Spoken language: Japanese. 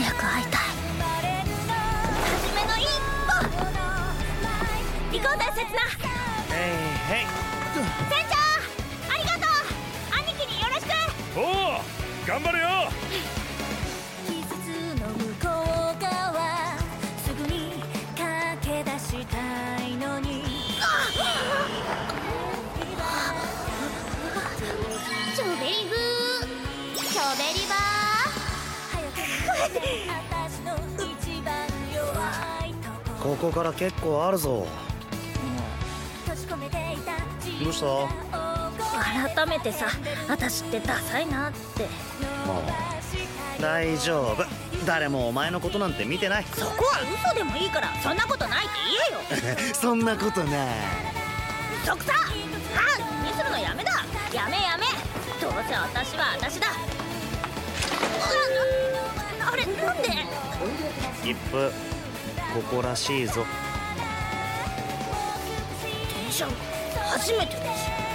早く会いたい。初めの一歩。行こうぜ刹那へいへい船長ありがとう。兄貴によろしく。おお頑張れよ。いョベリブチョベリバーこ ここから結構あるぞ。閉じ込めていたどうした？改めてさ私ってダサいなって。もう大丈夫。誰もお前のことなんて見てない。そこは嘘でもいいからそんなことないって言えよ。そんなことない。嘘くさあ気にするのやめだ。やめやめ。どうせ私は私だ。うわあれなんで切符ここらしいぞ。電車初めてです。